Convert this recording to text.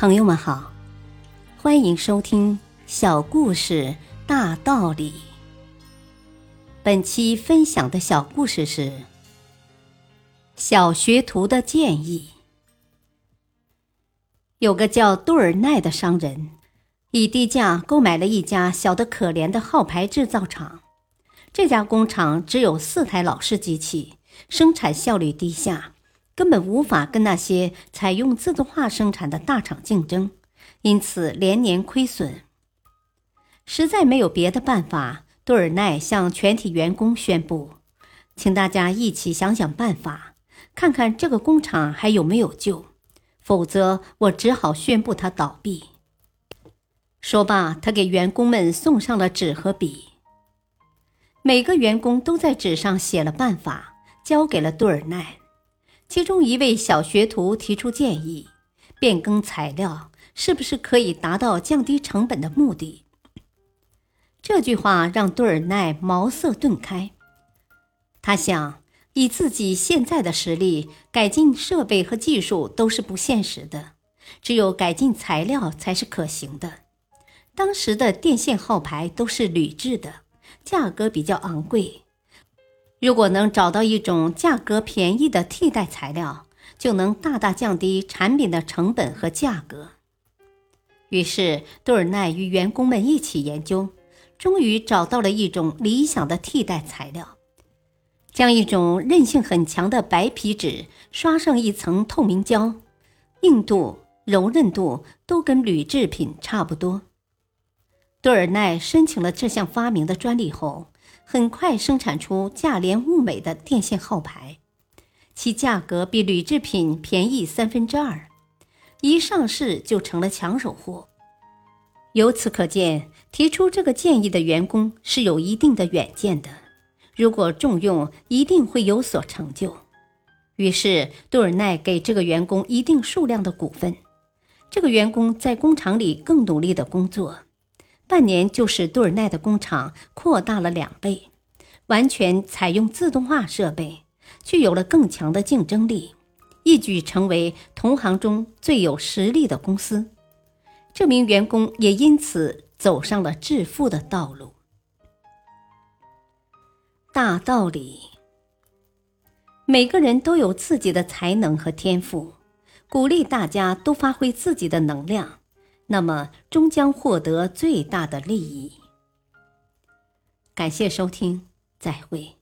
朋友们好，欢迎收听《小故事大道理》。本期分享的小故事是《小学徒的建议》。有个叫杜尔奈的商人，以低价购买了一家小的可怜的号牌制造厂。这家工厂只有四台老式机器，生产效率低下。根本无法跟那些采用自动化生产的大厂竞争，因此连年亏损。实在没有别的办法，杜尔奈向全体员工宣布：“请大家一起想想办法，看看这个工厂还有没有救，否则我只好宣布它倒闭。”说罢，他给员工们送上了纸和笔。每个员工都在纸上写了办法，交给了杜尔奈。其中一位小学徒提出建议：变更材料是不是可以达到降低成本的目的？这句话让杜尔奈茅塞顿开。他想，以自己现在的实力，改进设备和技术都是不现实的，只有改进材料才是可行的。当时的电线号牌都是铝制的，价格比较昂贵。如果能找到一种价格便宜的替代材料，就能大大降低产品的成本和价格。于是，杜尔奈与员工们一起研究，终于找到了一种理想的替代材料：将一种韧性很强的白皮纸刷上一层透明胶，硬度、柔韧度都跟铝制品差不多。杜尔奈申请了这项发明的专利后。很快生产出价廉物美的电线号牌，其价格比铝制品便宜三分之二，一上市就成了抢手货。由此可见，提出这个建议的员工是有一定的远见的。如果重用，一定会有所成就。于是，杜尔奈给这个员工一定数量的股份，这个员工在工厂里更努力的工作。半年就使杜尔奈的工厂扩大了两倍，完全采用自动化设备，具有了更强的竞争力，一举成为同行中最有实力的公司。这名员工也因此走上了致富的道路。大道理，每个人都有自己的才能和天赋，鼓励大家都发挥自己的能量。那么，终将获得最大的利益。感谢收听，再会。